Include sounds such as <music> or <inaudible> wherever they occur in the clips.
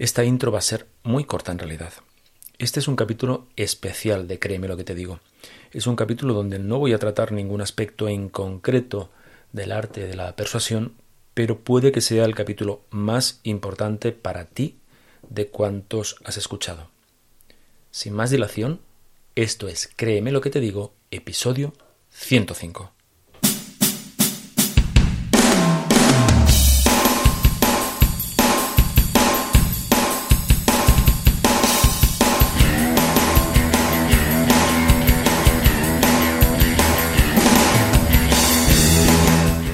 Esta intro va a ser muy corta en realidad. Este es un capítulo especial de Créeme lo que te digo. Es un capítulo donde no voy a tratar ningún aspecto en concreto del arte de la persuasión, pero puede que sea el capítulo más importante para ti de cuantos has escuchado. Sin más dilación, esto es Créeme lo que te digo, episodio 105.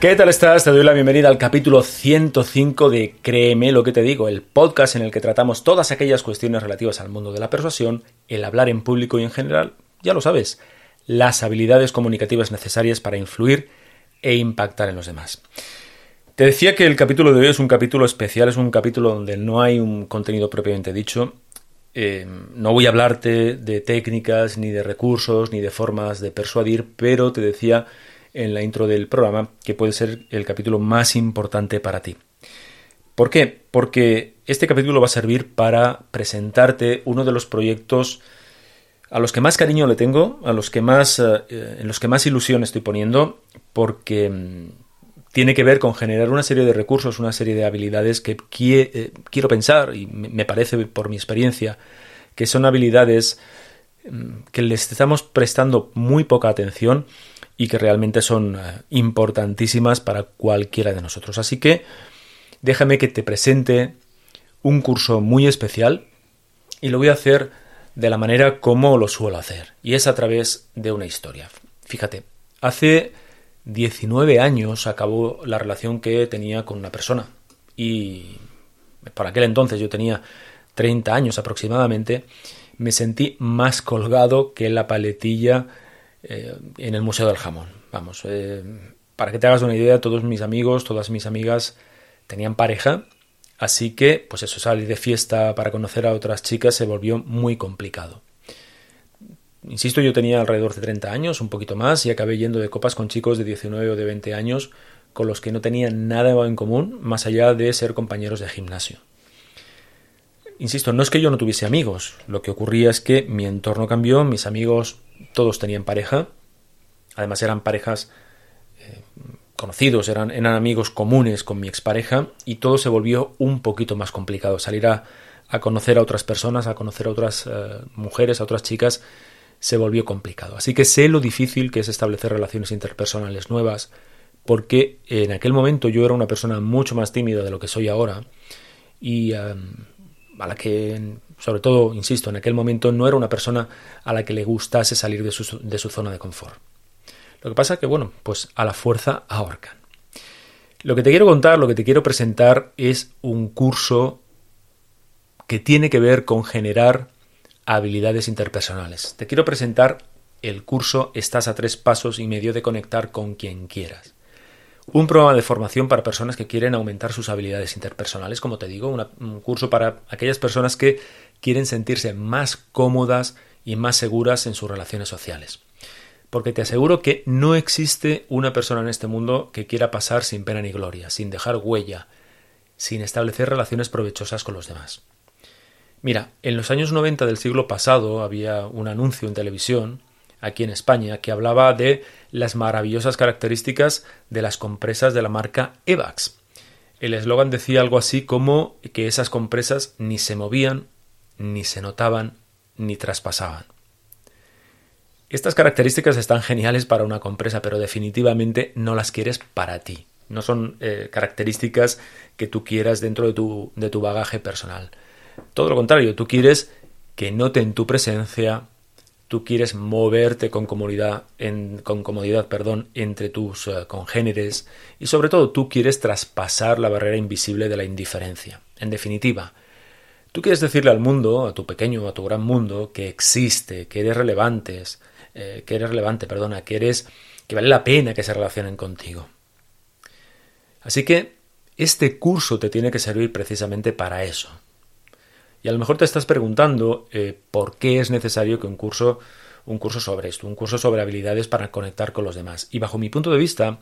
¿Qué tal estás? Te doy la bienvenida al capítulo 105 de Créeme lo que te digo, el podcast en el que tratamos todas aquellas cuestiones relativas al mundo de la persuasión, el hablar en público y en general, ya lo sabes, las habilidades comunicativas necesarias para influir e impactar en los demás. Te decía que el capítulo de hoy es un capítulo especial, es un capítulo donde no hay un contenido propiamente dicho. Eh, no voy a hablarte de técnicas, ni de recursos, ni de formas de persuadir, pero te decía en la intro del programa que puede ser el capítulo más importante para ti. ¿Por qué? Porque este capítulo va a servir para presentarte uno de los proyectos a los que más cariño le tengo, a los que más, eh, en los que más ilusión estoy poniendo, porque mm, tiene que ver con generar una serie de recursos, una serie de habilidades que eh, quiero pensar, y me parece por mi experiencia, que son habilidades mm, que les estamos prestando muy poca atención y que realmente son eh, importantísimas para cualquiera de nosotros. Así que déjame que te presente un curso muy especial y lo voy a hacer de la manera como lo suelo hacer, y es a través de una historia. Fíjate, hace 19 años acabó la relación que tenía con una persona, y por aquel entonces yo tenía 30 años aproximadamente, me sentí más colgado que la paletilla eh, en el Museo del Jamón. Vamos, eh, para que te hagas una idea, todos mis amigos, todas mis amigas tenían pareja Así que, pues eso, salir de fiesta para conocer a otras chicas se volvió muy complicado. Insisto, yo tenía alrededor de 30 años, un poquito más, y acabé yendo de copas con chicos de 19 o de 20 años con los que no tenía nada en común más allá de ser compañeros de gimnasio. Insisto, no es que yo no tuviese amigos, lo que ocurría es que mi entorno cambió, mis amigos todos tenían pareja, además eran parejas eh, conocidos, eran, eran amigos comunes con mi expareja y todo se volvió un poquito más complicado. Salir a, conocer a otras personas, a conocer a otras eh, mujeres, a otras chicas, se volvió complicado. Así que sé lo difícil que es establecer relaciones interpersonales nuevas, porque en aquel momento yo era una persona mucho más tímida de lo que soy ahora y eh, a la que, sobre todo, insisto, en aquel momento no era una persona a la que le gustase salir de su, de su zona de confort. Lo que pasa es que, bueno, pues a la fuerza ahorcan. Lo que te quiero contar, lo que te quiero presentar es un curso que tiene que ver con generar habilidades interpersonales. Te quiero presentar el curso Estás a tres pasos y medio de conectar con quien quieras. un programa de formación para personas que quieren aumentar sus habilidades interpersonales, como te digo, un curso para aquellas personas que quieren sentirse más cómodas y más seguras en sus relaciones sociales. Porque te aseguro que no existe una persona en este mundo que quiera pasar sin pena ni gloria, sin dejar huella, sin establecer relaciones provechosas con los demás. Mira, en los años 90 del siglo pasado había un anuncio en televisión, aquí en España, que hablaba de las maravillosas características de las compresas de la marca Evax. El eslogan decía algo así como que esas compresas ni se movían, ni se notaban, ni traspasaban. Estas características están geniales para una compresa, pero definitivamente no las quieres para ti. No son eh, características que tú quieras dentro de tu, de tu bagaje personal. Todo lo contrario, tú quieres que noten tu presencia, tú quieres moverte con comodidad, con comodidad perdón, entre tus eh, congéneres y sobre todo tú quieres traspasar la barrera invisible de la indiferencia. En definitiva, tú quieres decirle al mundo, a tu pequeño a tu gran mundo, que existe, que eres relevantes, eh, que eres relevante, perdona, que eres que vale la pena que se relacionen contigo. Así que este curso te tiene que servir precisamente para eso. Y a lo mejor te estás preguntando eh, por qué es necesario que un curso, un curso sobre esto, un curso sobre habilidades para conectar con los demás. Y bajo mi punto de vista,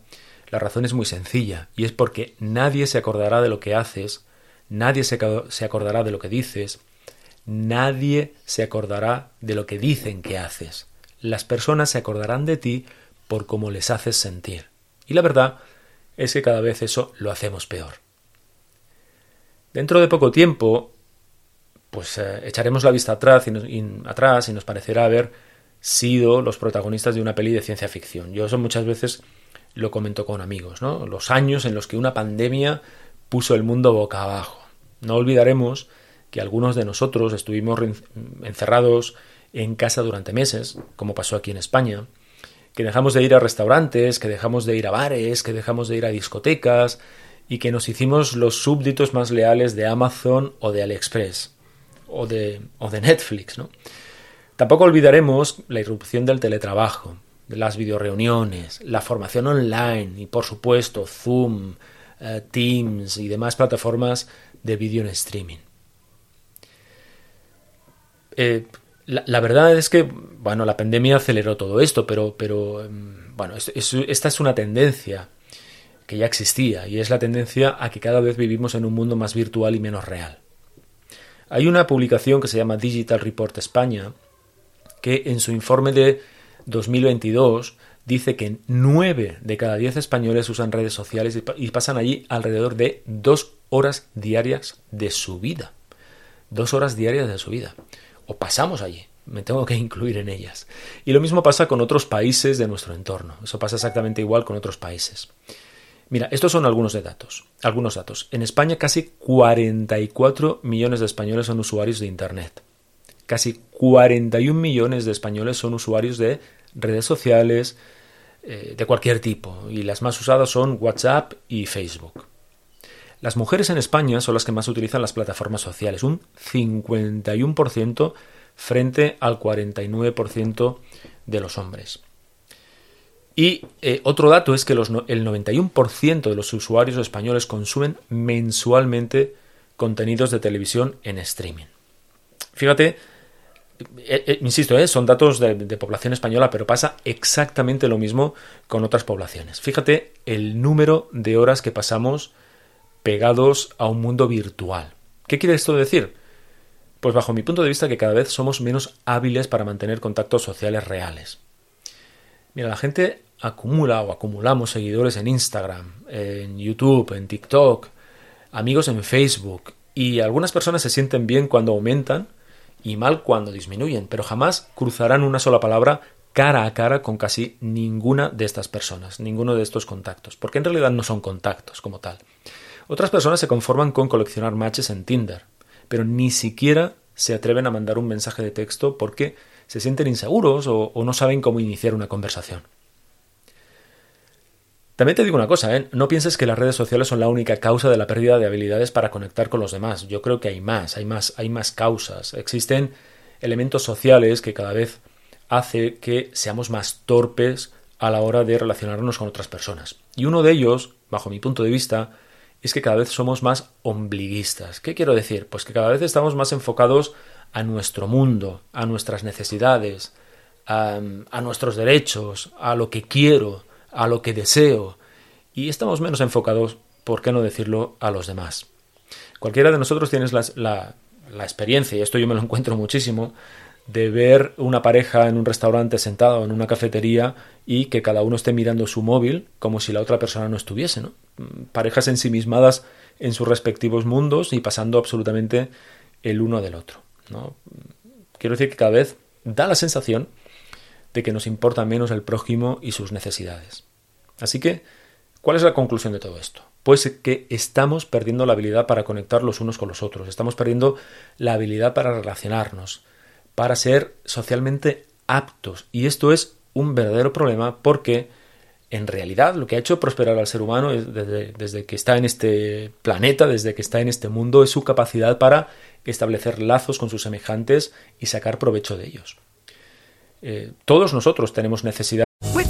la razón es muy sencilla, y es porque nadie se acordará de lo que haces, nadie se, acordará de lo que dices, nadie se acordará de lo que dicen que haces. Las personas se acordarán de ti por cómo les haces sentir. Y la verdad es que cada vez eso lo hacemos peor. Dentro de poco tiempo, pues eh, echaremos la vista atrás y, atrás y nos parecerá haber sido los protagonistas de una peli de ciencia ficción. Yo eso muchas veces lo comento con amigos, ¿no? Los años en los que una pandemia puso el mundo boca abajo. No olvidaremos que algunos de nosotros estuvimos encerrados en casa durante meses, como pasó aquí en España, que dejamos de ir a restaurantes, que dejamos de ir a bares, que dejamos de ir a discotecas y que nos hicimos los súbditos más leales de Amazon o de AliExpress o de, Netflix. ¿no? Tampoco olvidaremos la irrupción del teletrabajo, de las videoreuniones, la formación online y por supuesto Zoom, eh, Teams y demás plataformas de vídeo en streaming. Eh, la, verdad es que, bueno, la pandemia aceleró todo esto, pero, pero em, bueno, esta es una tendencia que ya existía y es la tendencia a que cada vez vivimos en un mundo más virtual y menos real. Hay una publicación que se llama Digital Report España que en su informe de 2022 dice que 9 de cada 10 españoles usan redes sociales y pasan allí alrededor de dos horas diarias de su vida. Dos horas diarias de su vida o pasamos allí. Me tengo que incluir en ellas. Y lo mismo pasa con otros países de nuestro entorno. Eso pasa exactamente igual con otros países. Mira, estos son algunos de datos. Algunos datos. En España casi 44 millones de españoles son usuarios de Internet. Casi 41 millones de españoles son usuarios de redes sociales eh, de cualquier tipo. Y las más usadas son WhatsApp y Facebook. Las mujeres en España son las que más utilizan las plataformas sociales, un 51% frente al 49% de los hombres. Y eh, otro dato es que el 91% de los usuarios españoles consumen mensualmente contenidos de televisión en streaming. Fíjate, eh, eh, insisto, son datos de, de, población española, pero pasa exactamente lo mismo con otras poblaciones. Fíjate el número de horas que pasamos pegados a un mundo virtual. ¿Qué quiere esto decir? Pues bajo mi punto de vista que cada vez somos menos hábiles para mantener contactos sociales reales. Mira, la gente acumula o acumulamos seguidores en Instagram, en YouTube, en TikTok, amigos en Facebook, y algunas personas se sienten bien cuando aumentan y mal cuando disminuyen, pero jamás cruzarán una sola palabra cara a cara con casi ninguna de estas personas, ninguno de estos contactos, porque en realidad no son contactos como tal. Otras personas se conforman con coleccionar matches en Tinder, pero ni siquiera se atreven a mandar un mensaje de texto porque se sienten inseguros o, no saben cómo iniciar una conversación. También te digo una cosa, ¿eh? no pienses que las redes sociales son la única causa de la pérdida de habilidades para conectar con los demás. Yo creo que hay más, hay más, hay más causas. Existen elementos sociales que cada vez hace que seamos más torpes a la hora de relacionarnos con otras personas. Y uno de ellos, bajo mi punto de vista, es que cada vez somos más ombliguistas. ¿Qué quiero decir? Pues que cada vez estamos más enfocados a nuestro mundo, a nuestras necesidades, a, nuestros derechos, a lo que quiero, a lo que deseo, y estamos menos enfocados, por qué no decirlo, a los demás. Cualquiera de nosotros tiene la, la, experiencia, y esto yo me lo encuentro muchísimo, de ver una pareja en un restaurante sentado en una cafetería y que cada uno esté mirando su móvil como si la otra persona no estuviese, ¿no? Parejas ensimismadas en sus respectivos mundos y pasando absolutamente el uno del otro, ¿no? Quiero decir que cada vez da la sensación de que nos importa menos el prójimo y sus necesidades. Así que, ¿cuál es la conclusión de todo esto? Pues que estamos perdiendo la habilidad para conectar los unos con los otros, estamos perdiendo la habilidad para relacionarnos, para ser socialmente aptos. Y esto es un verdadero problema porque en realidad lo que ha hecho prosperar al ser humano desde, que está en este planeta, desde que está en este mundo, es su capacidad para establecer lazos con sus semejantes y sacar provecho de ellos. Eh, todos nosotros tenemos necesidad.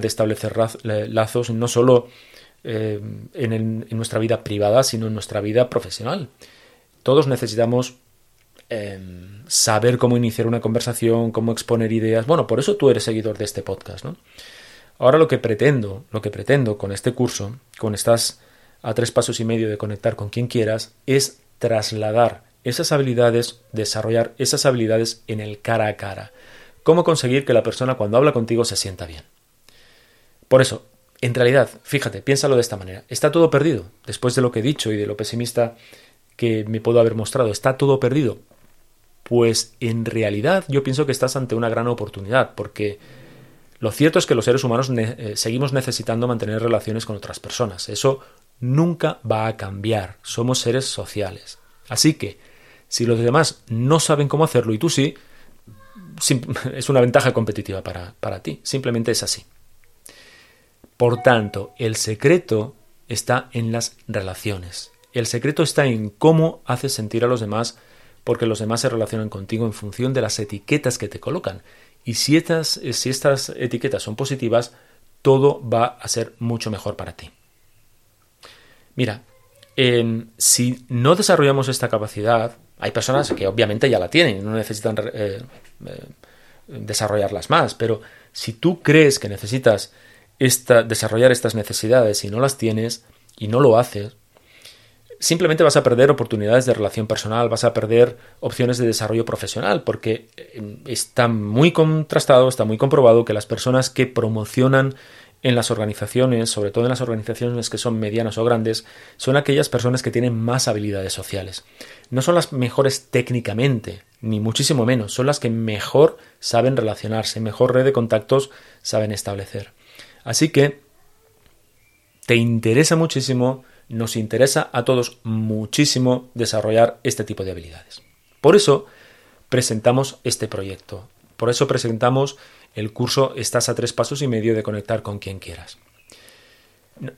De establecer lazos no solo eh, en, nuestra vida privada, sino en nuestra vida profesional. Todos necesitamos eh, saber cómo iniciar una conversación, cómo exponer ideas. Bueno, por eso tú eres seguidor de este podcast, ¿no? Ahora lo que pretendo, lo que pretendo con este curso, con estas a tres pasos y medio de conectar con quien quieras, es trasladar esas habilidades, desarrollar esas habilidades en el cara a cara. Cómo conseguir que la persona cuando habla contigo se sienta bien. Por eso, en realidad, fíjate, piénsalo de esta manera. Está todo perdido. Después de lo que he dicho y de lo pesimista que me puedo haber mostrado, está todo perdido. Pues en realidad yo pienso que estás ante una gran oportunidad, porque lo cierto es que los seres humanos eh, seguimos necesitando mantener relaciones con otras personas. Eso nunca va a cambiar. Somos seres sociales. Así que, si los demás no saben cómo hacerlo y tú sí, <laughs> es una ventaja competitiva para, para ti. Simplemente es así. Por tanto, el secreto está en las relaciones. El secreto está en cómo haces sentir a los demás porque los demás se relacionan contigo en función de las etiquetas que te colocan. Y si estas, si estas etiquetas son positivas, todo va a ser mucho mejor para ti. Mira, si no desarrollamos esta capacidad, hay personas que obviamente ya la tienen no necesitan eh, eh, desarrollarlas más, pero si tú crees que necesitas desarrollar estas necesidades y no las tienes y no lo haces, simplemente vas a perder oportunidades de relación personal, vas a perder opciones de desarrollo profesional, porque eh, está muy contrastado, está muy comprobado que las personas que promocionan en las organizaciones, sobre todo en las organizaciones que son medianas o grandes, son aquellas personas que tienen más habilidades sociales. No son las mejores técnicamente, ni muchísimo menos, son las que mejor saben relacionarse, mejor red de contactos saben establecer. Así que te interesa muchísimo, nos interesa a todos muchísimo desarrollar este tipo de habilidades. Por eso presentamos este proyecto. Por eso presentamos el curso Estás a tres pasos y medio de conectar con quien quieras.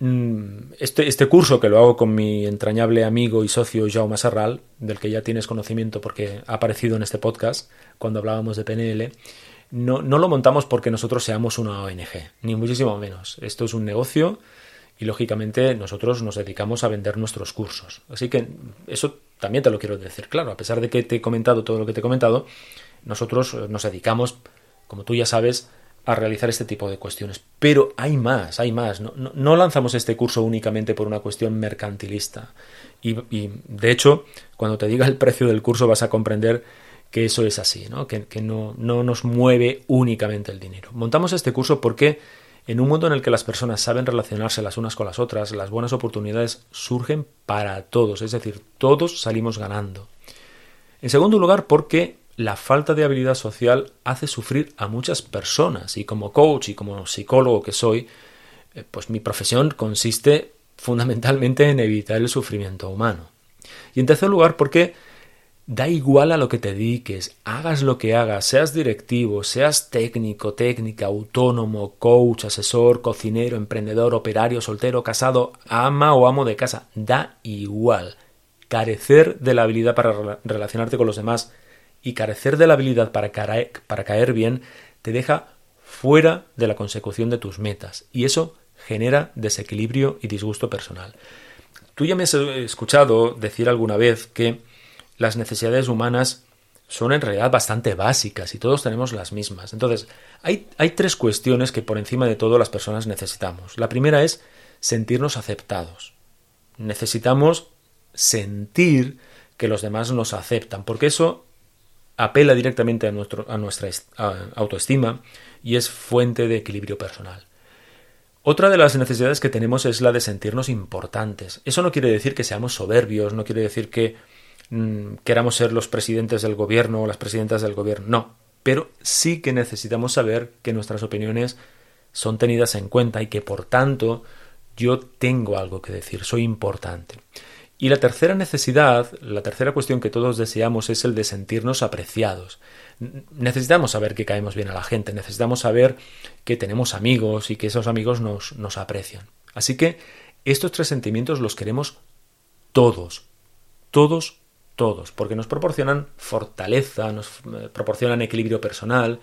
Mm, este, este, curso que lo hago con mi entrañable amigo y socio Jaume Serral, del que ya tienes conocimiento porque ha aparecido en este podcast cuando hablábamos de PNL, no, no lo montamos porque nosotros seamos una ONG, ni muchísimo menos. Esto es un negocio y lógicamente nosotros nos dedicamos a vender nuestros cursos. Así que eso también te lo quiero decir claro, a pesar de que te he comentado todo lo que te he comentado, nosotros nos dedicamos como tú ya sabes, a realizar este tipo de cuestiones. Pero hay más, hay más. No, lanzamos este curso únicamente por una cuestión mercantilista. Y, de hecho, cuando te diga el precio del curso vas a comprender que eso es así, ¿no? que, que no, no nos mueve únicamente el dinero. Montamos este curso porque en un mundo en el que las personas saben relacionarse las unas con las otras, las buenas oportunidades surgen para todos, es decir, todos salimos ganando. En segundo lugar, porque la falta de habilidad social hace sufrir a muchas personas y como coach y como psicólogo que soy, eh, pues mi profesión consiste fundamentalmente en evitar el sufrimiento humano. Y en tercer lugar, porque da igual a lo que te dediques, hagas lo que hagas, seas directivo, seas técnico, técnica, autónomo, coach, asesor, cocinero, emprendedor, operario, soltero, casado, ama o amo de casa, da igual. Carecer de la habilidad para relacionarte con los demás y carecer de la habilidad para caer, para caer bien te deja fuera de la consecución de tus metas y eso genera desequilibrio y disgusto personal. Tú ya me has escuchado decir alguna vez que las necesidades humanas son en realidad bastante básicas y todos tenemos las mismas. Entonces, hay, hay, tres cuestiones que por encima de todo las personas necesitamos. La primera es sentirnos aceptados. Necesitamos sentir que los demás nos aceptan, porque eso apela directamente a, nuestro, a nuestra autoestima y es fuente de equilibrio personal. Otra de las necesidades que tenemos es la de sentirnos importantes. Eso no quiere decir que seamos soberbios, no quiere decir que mm, queramos ser los presidentes del gobierno o las presidentas del gobierno, no, pero sí que necesitamos saber que nuestras opiniones son tenidas en cuenta y que por tanto yo tengo algo que decir, soy importante. Y la tercera necesidad, la tercera cuestión que todos deseamos es el de sentirnos apreciados. Necesitamos saber que caemos bien a la gente, necesitamos saber que tenemos amigos y que esos amigos nos, nos aprecian. Así que estos tres sentimientos los queremos todos, todos, todos, porque nos proporcionan fortaleza, nos eh, proporcionan equilibrio personal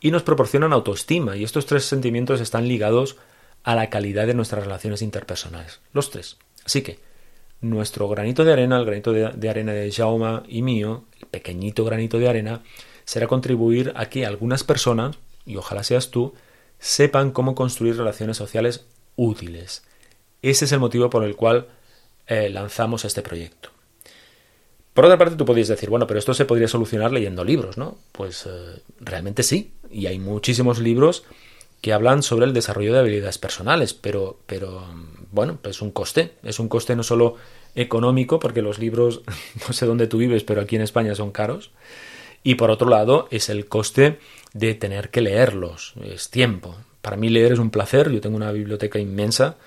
y nos proporcionan autoestima. Y estos tres sentimientos están ligados a la calidad de nuestras relaciones interpersonales. Los tres. Así que, nuestro granito de arena, el granito de, arena de Jauma y mío, el pequeñito granito de arena, será contribuir a que algunas personas, y ojalá seas tú, sepan cómo construir relaciones sociales útiles. Ese es el motivo por el cual eh, lanzamos este proyecto. Por otra parte, tú podrías decir, bueno, pero esto se podría solucionar leyendo libros, ¿no? Pues eh, realmente sí, y hay muchísimos libros que hablan sobre el desarrollo de habilidades personales, pero, pero bueno, es un coste, es un coste no solo económico, porque los libros, <laughs> no sé dónde tú vives, pero aquí en España son caros, y por otro lado es el coste de tener que leerlos, es tiempo. Para mí leer es un placer, yo tengo una biblioteca inmensa,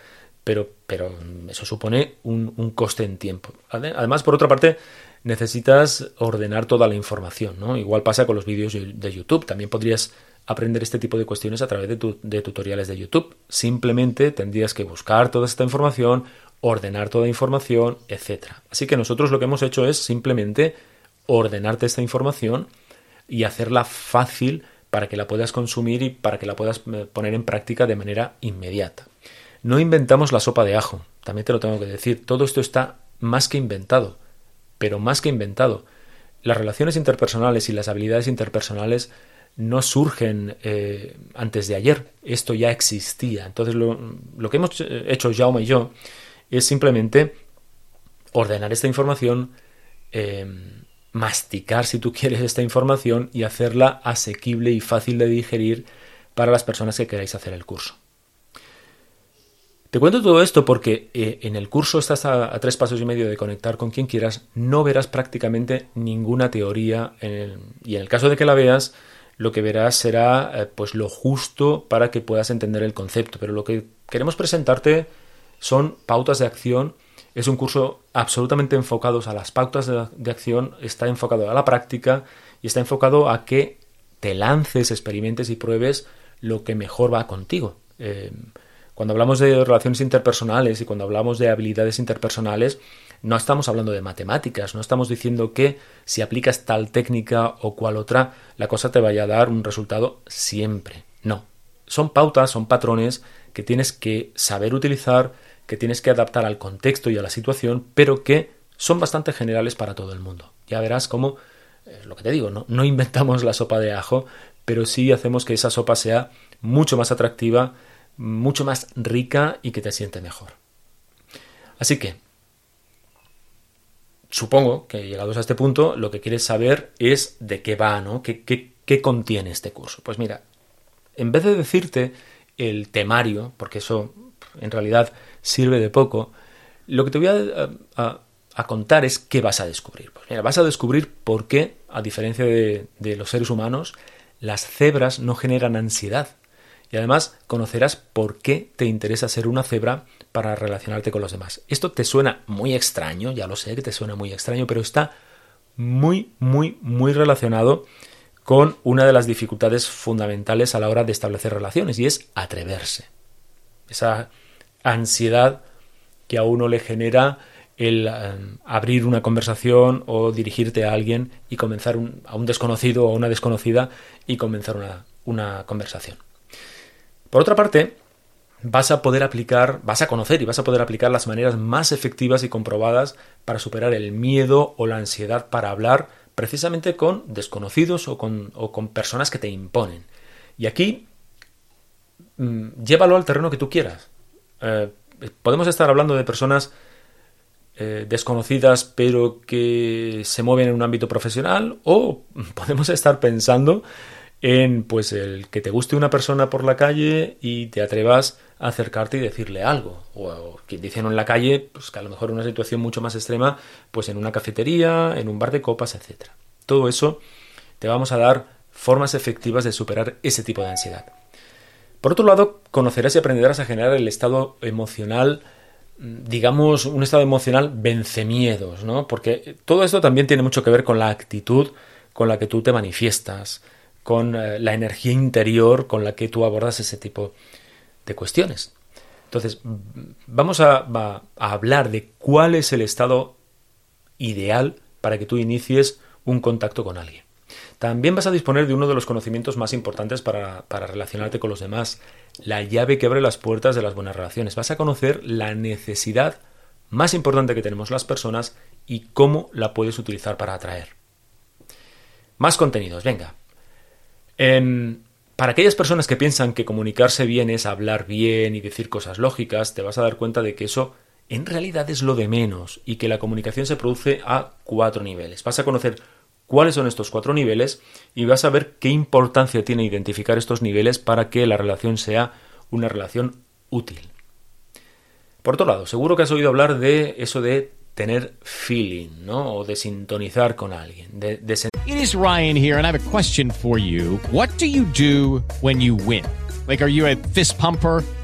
pero, pero eso supone un, coste en tiempo. Además, por otra parte, necesitas ordenar toda la información. Igual pasa con los vídeos de YouTube, también podrías aprender este tipo de cuestiones a través de, tutoriales de YouTube. Simplemente tendrías que buscar toda esta información, ordenar toda la información, etc. Así que nosotros lo que hemos hecho es simplemente ordenarte esta información y hacerla fácil para que la puedas consumir y para que la puedas eh, poner en práctica de manera inmediata. No inventamos la sopa de ajo, también te lo tengo que decir. Todo esto está más que inventado, pero más que inventado. Las relaciones interpersonales y las habilidades interpersonales no surgen eh, antes de ayer, esto ya existía. Entonces lo, que hemos hecho Jaume y yo es simplemente ordenar esta información, eh, masticar si tú quieres esta información y hacerla asequible y fácil de digerir para las personas que queráis hacer el curso. Te cuento todo esto porque eh, en el curso estás a, tres pasos y medio de conectar con quien quieras, no verás prácticamente ninguna teoría y en el caso de que la veas, lo que verás será eh, pues lo justo para que puedas entender el concepto. Pero lo que queremos presentarte son pautas de acción. Es un curso absolutamente enfocado a las pautas de, acción, está enfocado a la práctica y está enfocado a que te lances, experimentes y pruebes lo que mejor va contigo. Eh, cuando hablamos de relaciones interpersonales y cuando hablamos de habilidades interpersonales, no estamos hablando de matemáticas, no estamos diciendo que si aplicas tal técnica o cual otra, la cosa te vaya a dar un resultado siempre. No. Son pautas, son patrones que tienes que saber utilizar, que tienes que adaptar al contexto y a la situación, pero que son bastante generales para todo el mundo. Ya verás cómo, es lo que te digo, ¿no? no inventamos la sopa de ajo, pero sí hacemos que esa sopa sea mucho más atractiva, mucho más rica y que te siente mejor. Así que, supongo que llegados a este punto, lo que quieres saber es de qué va, ¿no? ¿Qué, qué, contiene este curso? Pues mira, en vez de decirte el temario, porque eso en realidad sirve de poco, lo que te voy a, contar es qué vas a descubrir. Pues mira, vas a descubrir por qué a diferencia de, de los seres humanos, las cebras no generan ansiedad. Y además conocerás por qué te interesa ser una cebra para relacionarte con los demás. Esto te suena muy extraño, ya lo sé que te suena muy extraño, pero está muy, muy, muy relacionado con una de las dificultades fundamentales a la hora de establecer relaciones y es atreverse. Esa ansiedad que a uno le genera el eh, abrir una conversación o dirigirte a alguien y comenzar a un desconocido o a una desconocida y comenzar una, una conversación. Por otra parte, vas a poder aplicar, vas a conocer y vas a poder aplicar las maneras más efectivas y comprobadas para superar el miedo o la ansiedad para hablar precisamente con desconocidos o con, personas que te imponen. Y aquí, mm, llévalo al terreno que tú quieras. Eh, podemos estar hablando de personas eh, desconocidas pero que se mueven en un ámbito profesional o <laughs> podemos estar pensando en pues el que te guste una persona por la calle y te atrevas a acercarte y decirle algo. O, que dicen en la calle pues que a lo mejor una situación mucho más extrema pues en una cafetería en un bar de copas etcétera. Todo eso te vamos a dar formas efectivas de superar ese tipo de ansiedad. Por otro lado conocerás y aprenderás a generar el estado emocional digamos un estado emocional vence miedos no porque todo esto también tiene mucho que ver con la actitud con la que tú te manifiestas con eh, la energía interior con la que tú abordas ese tipo de cuestiones. Entonces, vamos a, hablar de cuál es el estado ideal para que tú inicies un contacto con alguien. También vas a disponer de uno de los conocimientos más importantes para, relacionarte con los demás, la llave que abre las puertas de las buenas relaciones. Vas a conocer la necesidad más importante que tenemos las personas y cómo la puedes utilizar para atraer. Más contenidos, venga. Para aquellas personas que piensan que comunicarse bien es hablar bien y decir cosas lógicas, te vas a dar cuenta de que eso en realidad es lo de menos y que la comunicación se produce a cuatro niveles. Vas a conocer cuáles son estos cuatro niveles y vas a ver qué importancia tiene identificar estos niveles para que la relación sea una relación útil. Por otro lado, seguro que has oído hablar de eso de tener feeling, ¿no? O de sintonizar con alguien. De, de It is Ryan here, and I have a question for you. What do you do when you win? Like, are you a fist pumper?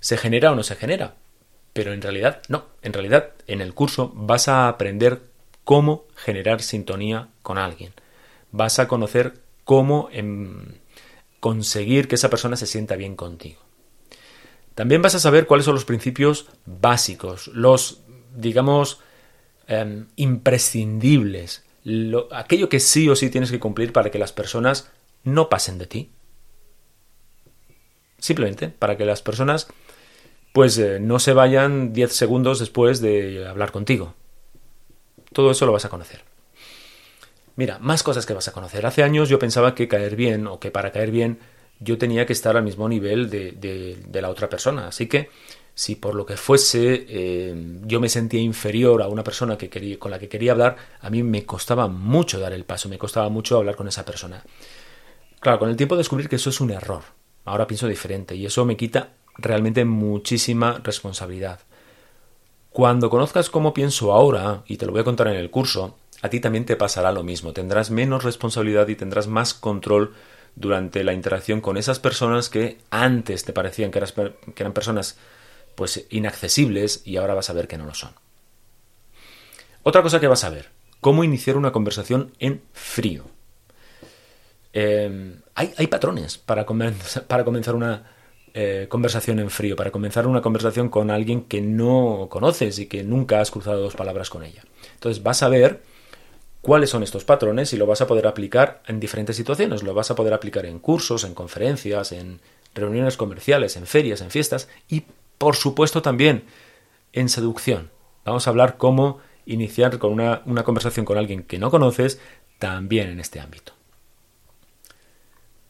se genera o no se genera. Pero en realidad, no. En realidad, en el curso vas a aprender cómo generar sintonía con alguien. Vas a conocer cómo em, conseguir que esa persona se sienta bien contigo. También vas a saber cuáles son los principios básicos, los, digamos, eh, imprescindibles, lo, aquello que sí o sí tienes que cumplir para que las personas no pasen de ti. Simplemente para que las personas pues eh, no se vayan 10 segundos después de hablar contigo. Todo eso lo vas a conocer. Mira, más cosas que vas a conocer. Hace años yo pensaba que caer bien o que para caer bien yo tenía que estar al mismo nivel de, la otra persona. Así que si por lo que fuese eh, yo me sentía inferior a una persona que quería, con la que quería hablar, a mí me costaba mucho dar el paso, me costaba mucho hablar con esa persona. Claro, con el tiempo descubrir que eso es un error. Ahora pienso diferente y eso me quita realmente muchísima responsabilidad. Cuando conozcas cómo pienso ahora, y te lo voy a contar en el curso, a ti también te pasará lo mismo. Tendrás menos responsabilidad y tendrás más control durante la interacción con esas personas que antes te parecían que, que eran personas pues inaccesibles y ahora vas a ver que no lo son. Otra cosa que vas a ver, cómo iniciar una conversación en frío. Eh, hay, hay, patrones para, <laughs> para comenzar una eh, conversación en frío, para comenzar una conversación con alguien que no conoces y que nunca has cruzado dos palabras con ella. Entonces vas a ver cuáles son estos patrones y lo vas a poder aplicar en diferentes situaciones. Lo vas a poder aplicar en cursos, en conferencias, en reuniones comerciales, en ferias, en fiestas y, por supuesto, también en seducción. Vamos a hablar cómo iniciar con una, una conversación con alguien que no conoces también en este ámbito.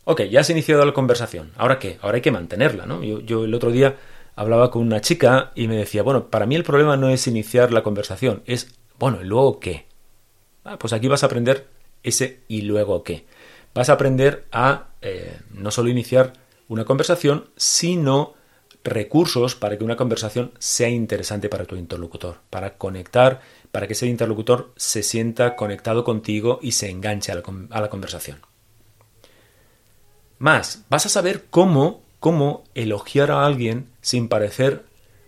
Ok, ya has iniciado la conversación. ¿Ahora qué? Ahora hay que mantenerla, ¿no? Yo, el otro día hablaba con una chica y me decía, bueno, para mí el problema no es iniciar la conversación, es, bueno, ¿y luego qué? Ah, pues aquí vas a aprender ese y luego qué. Vas a aprender a eh, no solo iniciar una conversación, sino recursos para que una conversación sea interesante para tu interlocutor, para conectar, para que ese interlocutor se sienta conectado contigo y se enganche a la conversación. Más, vas a saber cómo, cómo elogiar a alguien sin parecer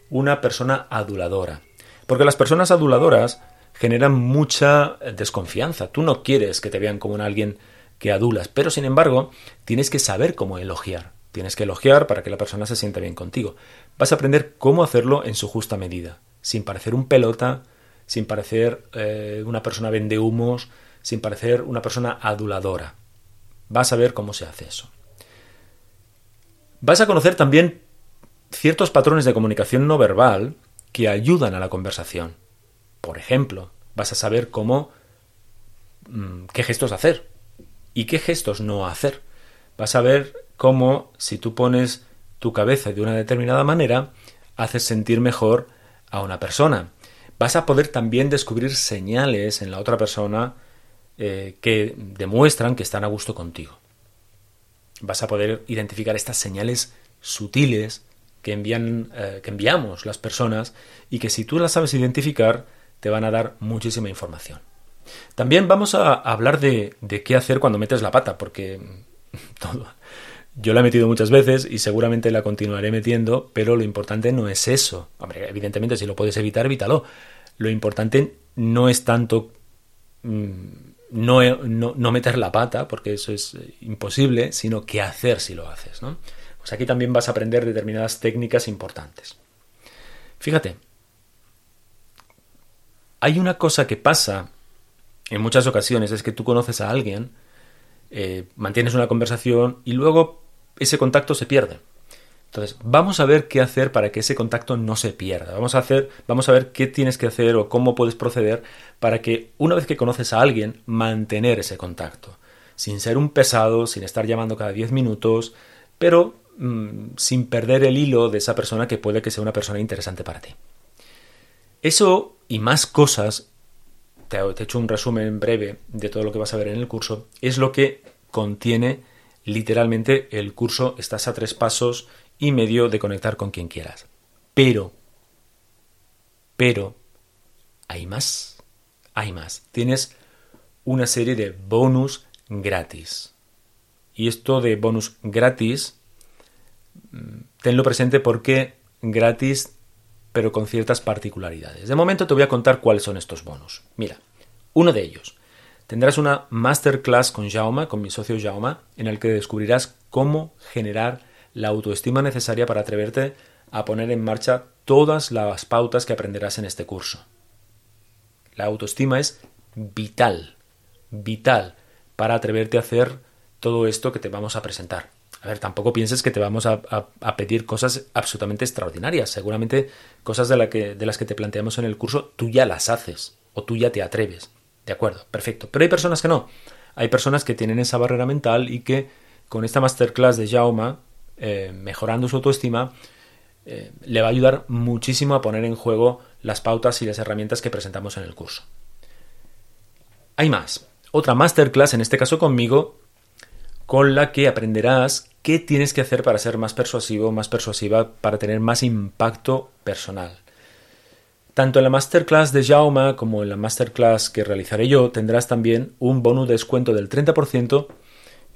una persona aduladora. Porque las personas aduladoras generan mucha desconfianza. Tú no quieres que te vean como un alguien que adulas, pero sin embargo tienes que saber cómo elogiar. Tienes que elogiar para que la persona se sienta bien contigo. Vas a aprender cómo hacerlo en su justa medida, sin parecer un pelota, sin parecer eh, una persona vende humos, sin parecer una persona aduladora. Vas a ver cómo se hace eso. Vas a conocer también ciertos patrones de comunicación no verbal que ayudan a la conversación. Por ejemplo, vas a saber cómo mm, qué gestos hacer y qué gestos no hacer. Vas a ver cómo si tú pones tu cabeza de una determinada manera, haces sentir mejor a una persona. Vas a poder también descubrir señales en la otra persona eh, que demuestran que están a gusto contigo. Vas a poder identificar estas señales sutiles que, envían, eh, que enviamos las personas y que si tú las sabes identificar, te van a dar muchísima información. También vamos a hablar de, qué hacer cuando metes la pata, porque <laughs> yo la he metido muchas veces y seguramente la continuaré metiendo, pero lo importante no es eso. Hombre, evidentemente, si lo puedes evitar, evítalo. Lo importante no es tanto mm, no, no, no, meter la pata, porque eso es imposible, sino qué hacer si lo haces. ¿no? Pues aquí también vas a aprender determinadas técnicas importantes. Fíjate, hay una cosa que pasa en muchas ocasiones, es que tú conoces a alguien, eh, mantienes una conversación y luego ese contacto se pierde. Entonces, vamos a ver qué hacer para que ese contacto no se pierda. Vamos a hacer, vamos a ver qué tienes que hacer o cómo puedes proceder para que una vez que conoces a alguien, mantener ese contacto. Sin ser un pesado, sin estar llamando cada 10 minutos, pero mmm, sin perder el hilo de esa persona que puede que sea una persona interesante para ti. Eso y más cosas, te he hecho un resumen breve de todo lo que vas a ver en el curso, es lo que contiene literalmente el curso Estás a tres pasos y medio de conectar con quien quieras. Pero, pero, hay más, hay más. Tienes una serie de bonus gratis. Y esto de bonus gratis, mm, tenlo presente porque gratis pero con ciertas particularidades. De momento te voy a contar cuáles son estos bonos. Mira, uno de ellos. Tendrás una masterclass con Jaume, con mi socio Jaume, en el que descubrirás cómo generar la autoestima necesaria para atreverte a poner en marcha todas las pautas que aprenderás en este curso. La autoestima es vital, vital para atreverte a hacer todo esto que te vamos a presentar. A ver, tampoco pienses que te vamos a, pedir cosas absolutamente extraordinarias. Seguramente cosas de, que, de las que te planteamos en el curso tú ya las haces o tú ya te atreves. De acuerdo, perfecto. Pero hay personas que no. Hay personas que tienen esa barrera mental y que con esta masterclass de Jaume, eh, mejorando su autoestima, eh, le va a ayudar muchísimo a poner en juego las pautas y las herramientas que presentamos en el curso. Hay más. Otra masterclass, en este caso conmigo, con la que aprenderás qué tienes que hacer para ser más persuasivo, más persuasiva, para tener más impacto personal. Tanto en la masterclass de Jaume como en la masterclass que realizaré yo tendrás también un bonus descuento del 30%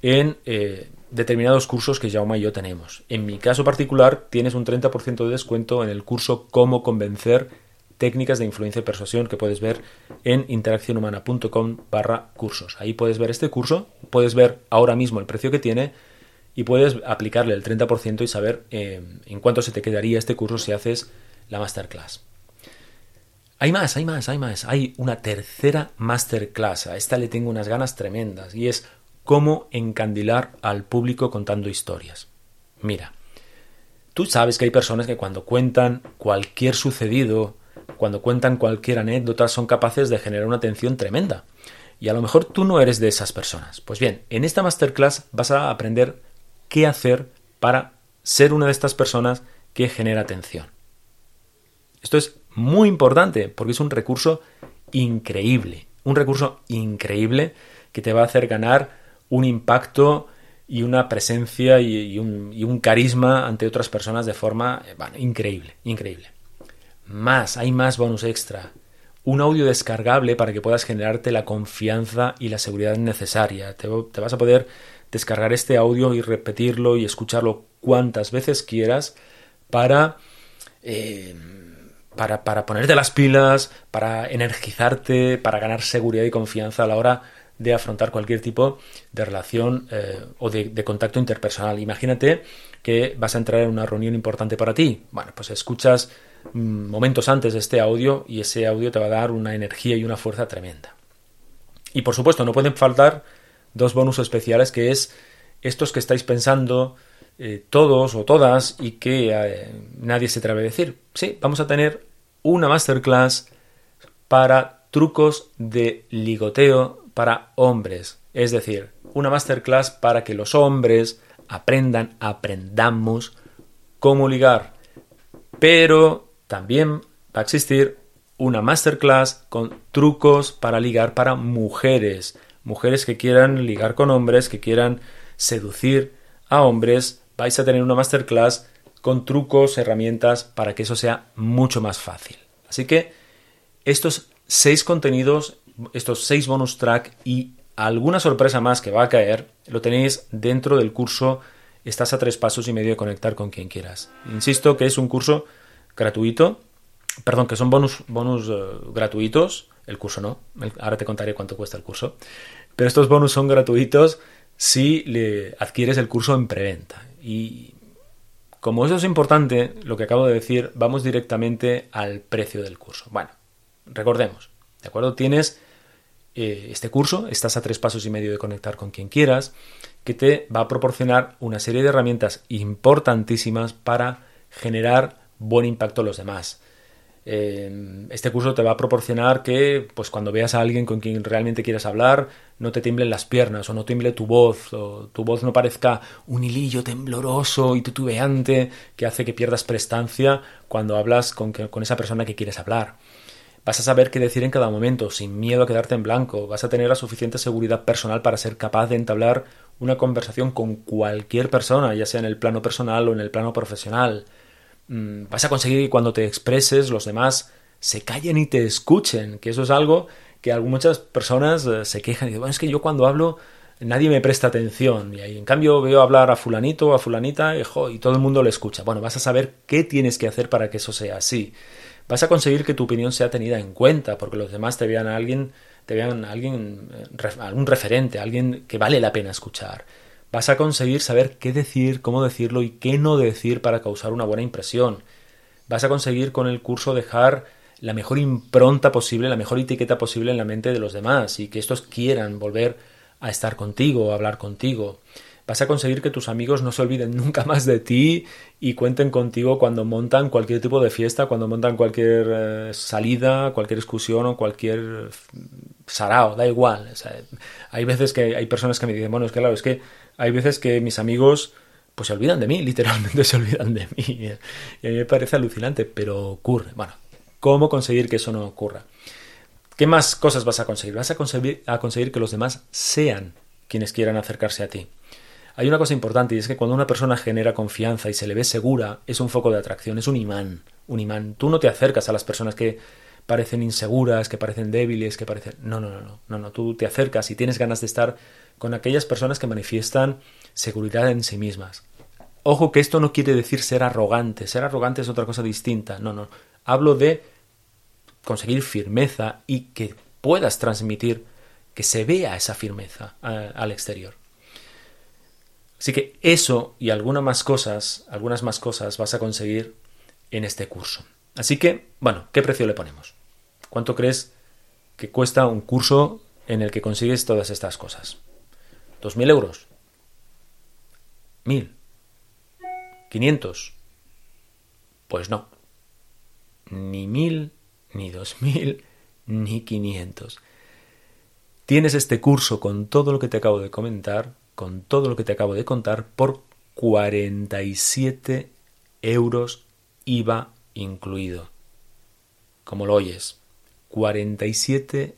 en eh, determinados cursos que Jaume y yo tenemos. En mi caso particular tienes un 30% de descuento en el curso Cómo convencer técnicas de influencia y persuasión que puedes ver en interaccionhumana.com barra cursos. Ahí puedes ver este curso, puedes ver ahora mismo el precio que tiene y puedes aplicarle el 30% y saber eh, en cuánto se te quedaría este curso si haces la masterclass. Hay más, hay más, hay más. Hay una tercera masterclass. A esta le tengo unas ganas tremendas y es cómo encandilar al público contando historias. Mira, tú sabes que hay personas que cuando cuentan cualquier sucedido, cuando cuentan cualquier anécdota, son capaces de generar una atención tremenda. Y a lo mejor tú no eres de esas personas. Pues bien, en esta masterclass vas a aprender qué hacer para ser una de estas personas que genera atención. Esto es muy importante porque es un recurso increíble, un recurso increíble que te va a hacer ganar un impacto y una presencia y, un, carisma ante otras personas de forma eh, increíble, increíble. Más, hay más bonus extra. Un audio descargable para que puedas generarte la confianza y la seguridad necesaria. Te, vas a poder descargar este audio y repetirlo y escucharlo cuantas veces quieras para eh, para, para ponerte las pilas, para energizarte, para ganar seguridad y confianza a la hora de afrontar cualquier tipo de relación eh, o de, contacto interpersonal. Imagínate que vas a entrar en una reunión importante para ti. Bueno, pues escuchas mm, momentos antes de este audio y ese audio te va a dar una energía y una fuerza tremenda. Y por supuesto, no pueden faltar dos bonus especiales que es estos que estáis pensando eh, todos o todas y que eh, nadie se atreve a decir. Sí, vamos a tener una masterclass para trucos de ligoteo para hombres. Es decir, una masterclass para que los hombres aprendan, aprendamos cómo ligar. Pero también va a existir una masterclass con trucos para ligar para mujeres. Mujeres que quieran ligar con hombres, que quieran seducir a hombres. Vais a tener una masterclass con trucos, herramientas para que eso sea mucho más fácil. Así que estos seis contenidos, estos seis bonus track y alguna sorpresa más que va a caer, lo tenéis dentro del curso Estás a tres pasos y medio de conectar con quien quieras. Insisto que es un curso gratuito, perdón, que son bonus, bonus eh, gratuitos, el curso no, ahora te contaré cuánto cuesta el curso, pero estos bonus son gratuitos si le adquieres el curso en preventa. Y como eso es importante, lo que acabo de decir, vamos directamente al precio del curso. Bueno, recordemos, ¿de acuerdo? Tienes eh, este curso, estás a tres pasos y medio de conectar con quien quieras, que te va a proporcionar una serie de herramientas importantísimas para generar buen impacto en los demás. Eh, este curso te va a proporcionar que, pues cuando veas a alguien con quien realmente quieras hablar, no te tiemblen las piernas o no tiemble tu voz o tu voz no parezca un hilillo tembloroso y titubeante que hace que pierdas prestancia cuando hablas con, con esa persona que quieres hablar. Vas a saber qué decir en cada momento, sin miedo a quedarte en blanco. Vas a tener la suficiente seguridad personal para ser capaz de entablar una conversación con cualquier persona, ya sea en el plano personal o en el plano profesional. Mm, vas a conseguir que cuando te expreses los demás se callen y te escuchen, que eso es algo que muchas personas eh, se quejan y dicen, bueno, es que yo cuando hablo nadie me presta atención y en cambio veo hablar a fulanito o a fulanita y, y todo el mundo le escucha. Bueno, vas a saber qué tienes que hacer para que eso sea así. Vas a conseguir que tu opinión sea tenida en cuenta porque los demás te vean a alguien, te vean a alguien, eh, algún referente, alguien que vale la pena escuchar. Vas a conseguir saber qué decir, cómo decirlo y qué no decir para causar una buena impresión. Vas a conseguir con el curso dejar la mejor impronta posible, la mejor etiqueta posible en la mente de los demás y que estos quieran volver a estar contigo, a hablar contigo. Vas a conseguir que tus amigos no se olviden nunca más de ti y cuenten contigo cuando montan cualquier tipo de fiesta, cuando montan cualquier eh, salida, cualquier excursión o cualquier sarao, da igual. hay veces que hay personas que me dicen, bueno, es que claro, es que hay veces que mis amigos pues se olvidan de mí, <laughs> literalmente se olvidan de mí. Y a mí me parece alucinante, pero ocurre. Bueno, ¿cómo conseguir que eso no ocurra? ¿Qué más cosas vas a conseguir? Vas a conseguir que los demás sean quienes quieran acercarse a ti. Hay una cosa importante y es que cuando una persona genera confianza y se le ve segura, es un foco de atracción, es un imán, un imán. Tú no te acercas a las personas que parecen inseguras, que parecen débiles, que parecen... No, no, no, no, no, no, tú te acercas y tienes ganas de estar con aquellas personas que manifiestan seguridad en sí mismas. Ojo que esto no quiere decir ser arrogante, ser arrogante es otra cosa distinta, no, no, hablo de conseguir firmeza y que puedas transmitir, que se vea esa firmeza a- al exterior. Así que eso y algunas más cosas, algunas más cosas vas a conseguir en este curso. Así que, bueno, ¿qué precio le ponemos? ¿Cuánto crees que cuesta un curso en el que consigues todas estas cosas? ¿2.000 euros? ¿1.000? ¿500? Pues no. Ni 1.000, ni 2.000, ni 500. Tienes este curso con todo lo que te acabo de comentar, con todo lo que te acabo de contar, por 47 euros IVA incluido. Como lo oyes, 47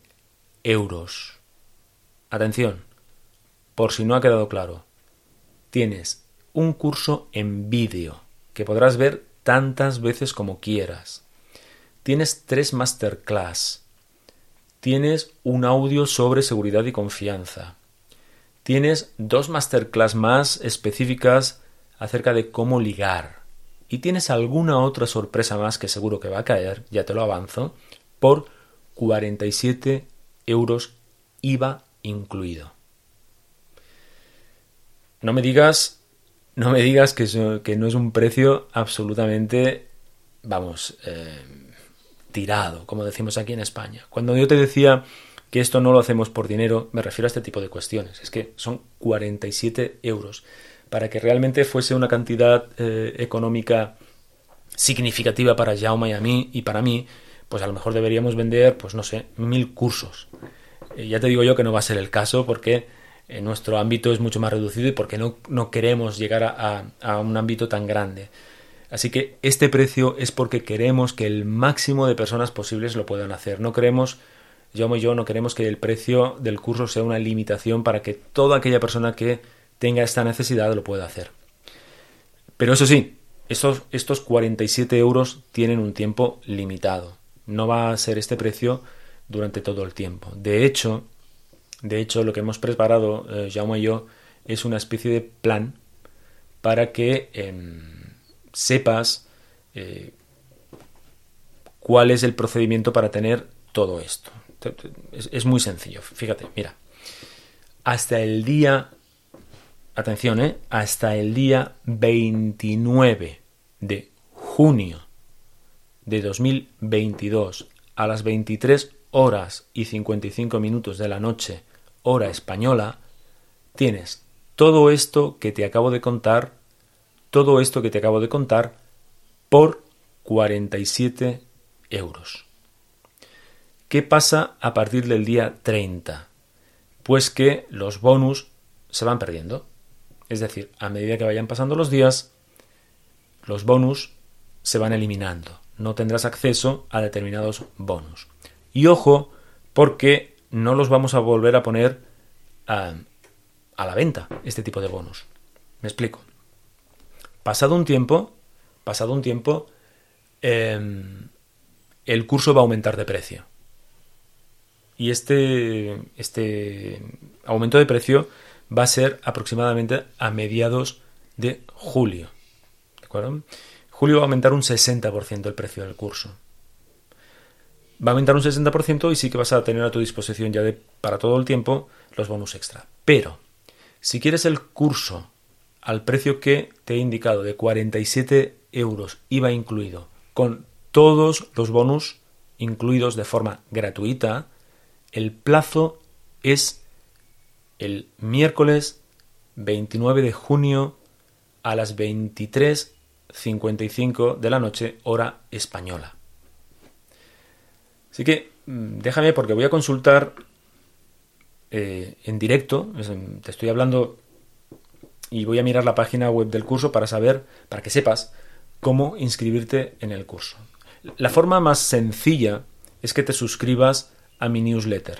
euros. Atención, por si no ha quedado claro, tienes un curso en vídeo que podrás ver tantas veces como quieras. Tienes tres masterclass. Tienes un audio sobre seguridad y confianza. Tienes dos masterclass más específicas acerca de cómo ligar. Y tienes alguna otra sorpresa más que seguro que va a caer, ya te lo avanzo, por 47 euros IVA incluido. No me digas, no me digas que, no es un precio absolutamente, vamos, eh, tirado, como decimos aquí en España. Cuando yo te decía que esto no lo hacemos por dinero, me refiero a este tipo de cuestiones. Es que son 47 euros. Para que realmente fuese una cantidad eh, económica significativa para Jaume y a mí y para mí, pues a lo mejor deberíamos vender, pues no sé, mil cursos. Eh, ya te digo yo que no va a ser el caso porque eh, nuestro ámbito es mucho más reducido y porque no, no queremos llegar a- a un ámbito tan grande. Así que este precio es porque queremos que el máximo de personas posibles lo puedan hacer. No queremos, yo y yo, no queremos que el precio del curso sea una limitación para que toda aquella persona que tenga esta necesidad lo pueda hacer. Pero eso sí, estos, estos 47 euros tienen un tiempo limitado. No va a ser este precio durante todo el tiempo. De hecho, de hecho, lo que hemos preparado, eh, Jaume y yo, es una especie de plan para que em, sepas eh, cuál es el procedimiento para tener todo esto. Es muy sencillo. Fíjate, mira. Hasta el día, atención, ¿eh? hasta el día 29 de junio de 2022 a las 23 horas y 55 minutos de la noche, hora española, tienes todo esto que te acabo de contar, todo esto que te acabo de contar, por 47 euros. ¿Qué pasa a partir del día 30? Pues que los bonus se van perdiendo. Es decir, a medida que vayan pasando los días, los bonus se van eliminando. No tendrás acceso a determinados bonus. Y ojo, porque no los vamos a volver a poner a, a la venta, este tipo de bonus. Me explico. Pasado un tiempo, pasado un tiempo, em, el curso va a aumentar de precio. Y este, este aumento de precio va a ser aproximadamente a mediados de julio. ¿De acuerdo? Julio va a aumentar un 60% el precio del curso. Va a aumentar un 60% y sí que vas a tener a tu disposición ya de, para todo el tiempo los bonus extra. Pero, si quieres el curso al precio que te he indicado de 47 euros IVA incluido, con todos los bonus incluidos de forma gratuita, el plazo es el miércoles 29 de junio a las 23.55 de la noche, hora española. Así que mm, déjame porque voy a consultar eh, en directo, te estoy hablando y voy a mirar la página web del curso para saber, para que sepas cómo inscribirte en el curso. La forma más sencilla es que te suscribas a mi newsletter.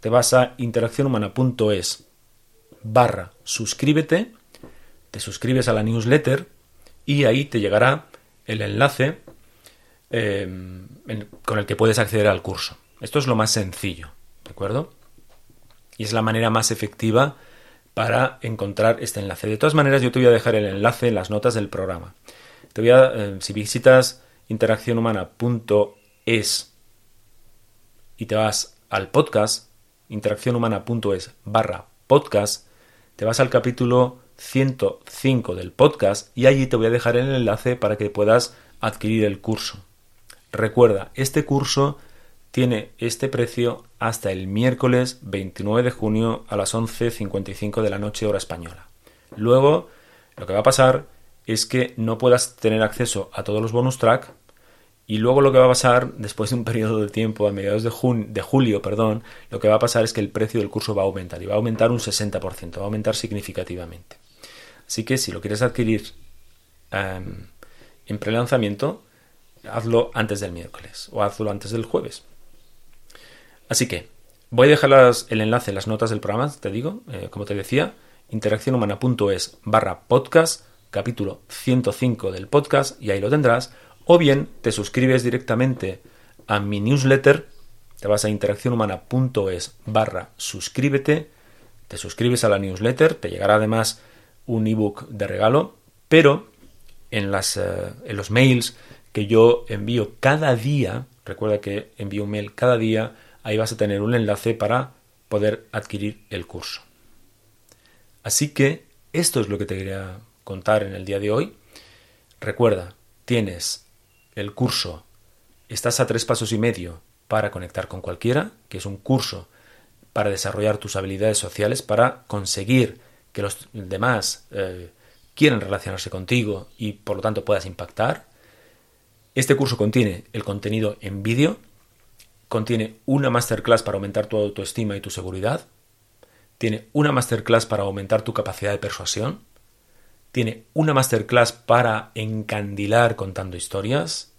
Te vas a interaccionhumana.es barra suscríbete, te suscribes a la newsletter y ahí te llegará el enlace eh, con el que puedes acceder al curso. Esto es lo más sencillo, ¿de acuerdo? Y es la manera más efectiva para encontrar este enlace. De todas maneras, yo te voy a dejar el enlace en las notas del programa. Te voy a, eh, si visitas interaccionhumana.es y te vas al podcast, interaccionhumana.es barra podcast, te vas al capítulo 105 del podcast y allí te voy a dejar el enlace para que puedas adquirir el curso. Recuerda, este curso tiene este precio hasta el miércoles 29 de junio a las 11.55 de la noche hora española. Luego, lo que va a pasar es que no puedas tener acceso a todos los bonus track y luego lo que va a pasar después de un periodo de tiempo a mediados de, de julio, perdón, lo que va a pasar es que el precio del curso va a aumentar y va a aumentar un 60%, va a aumentar significativamente. Así que si lo quieres adquirir um, en prelanzamiento, hazlo antes del miércoles o hazlo antes del jueves. Así que voy a dejar el enlace en las notas del programa, te digo, eh, como te decía, interaccionhumana.es barra podcast, capítulo 105 del podcast, y ahí lo tendrás. O bien te suscribes directamente a mi newsletter, te vas a interaccionhumana.es barra suscríbete, te suscribes a la newsletter, te llegará además un ebook de regalo, pero en, eh, en los mails que yo envío cada día, recuerda que envío un mail cada día, ahí vas a tener un enlace para poder adquirir el curso. Así que esto es lo que te quería contar en el día de hoy. Recuerda, tienes el curso Estás a tres pasos y medio para conectar con cualquiera, que es un curso para desarrollar tus habilidades sociales, para conseguir que los demás eh, quieran relacionarse contigo y por lo tanto puedas impactar. Este curso contiene el contenido en vídeo, contiene una masterclass para aumentar tu autoestima y tu seguridad, tiene una masterclass para aumentar tu capacidad de persuasión, tiene una masterclass para encandilar contando historias,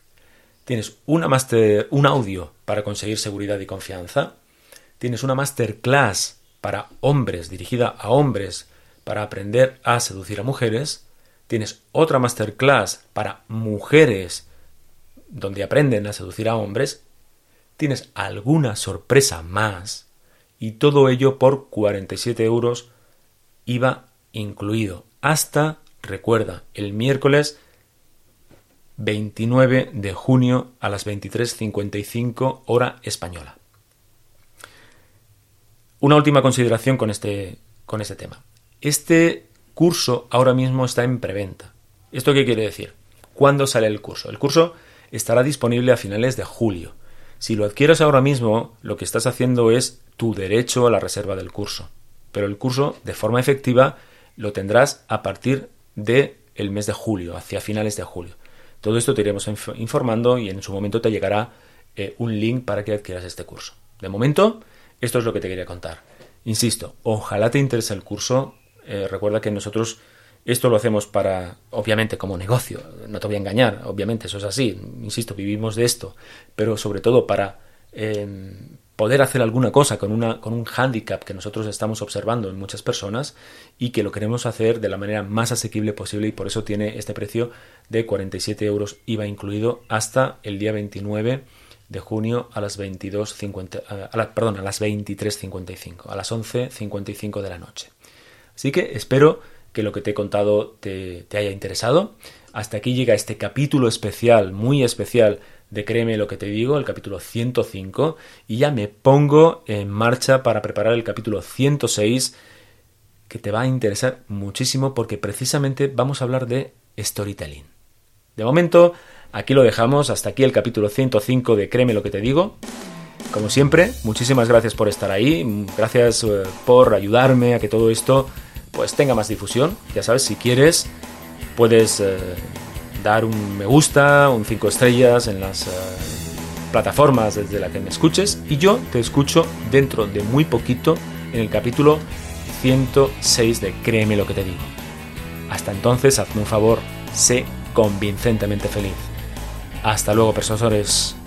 tienes una master, un audio para conseguir seguridad y confianza, tienes una masterclass para hombres, dirigida a hombres, para aprender a seducir a mujeres, tienes otra masterclass para mujeres, donde aprenden a seducir a hombres, tienes alguna sorpresa más. Y todo ello por 47 euros IVA incluido. Hasta, recuerda, el miércoles 29 de junio a las 23.55 hora española. Una última consideración con este, con este tema. Este curso ahora mismo está en preventa. ¿Esto qué quiere decir? ¿Cuándo sale el curso? El curso estará disponible a finales de julio. Si lo adquieres ahora mismo, lo que estás haciendo es tu derecho a la reserva del curso. Pero el curso, de forma efectiva, lo tendrás a partir del el mes de julio, hacia finales de julio. Todo esto te iremos informando y en su momento te llegará eh, un link para que adquieras este curso. De momento, esto es lo que te quería contar. Insisto, ojalá te interese el curso. Eh, recuerda que nosotros esto lo hacemos para, obviamente, como negocio, no te voy a engañar, obviamente, eso es así, insisto, vivimos de esto, pero sobre todo para em, poder hacer alguna cosa con, una, con un hándicap que nosotros estamos observando en muchas personas y que lo queremos hacer de la manera más asequible posible y por eso tiene este precio de 47 euros IVA incluido hasta el día 29 de junio a las 22.50, a la, perdón, a las 23.55, a las 11.55 de la noche. Así que espero que lo que te he contado te, haya interesado. Hasta aquí llega este capítulo especial, muy especial de Créeme lo que te digo, el capítulo 105, y ya me pongo en marcha para preparar el capítulo 106, que te va a interesar muchísimo porque precisamente vamos a hablar de storytelling. De momento, aquí lo dejamos, hasta aquí el capítulo 105 de Créeme lo que te digo. Como siempre, muchísimas gracias por estar ahí, gracias eh, por ayudarme a que todo esto pues tenga más difusión. Ya sabes, si quieres, puedes eh, dar un me gusta, un 5 estrellas en las eh, plataformas desde las que me escuches y yo te escucho dentro de muy poquito en el capítulo 106 de Créeme lo que te digo. Hasta entonces, hazme un favor, sé convincentemente feliz. Hasta luego, personas.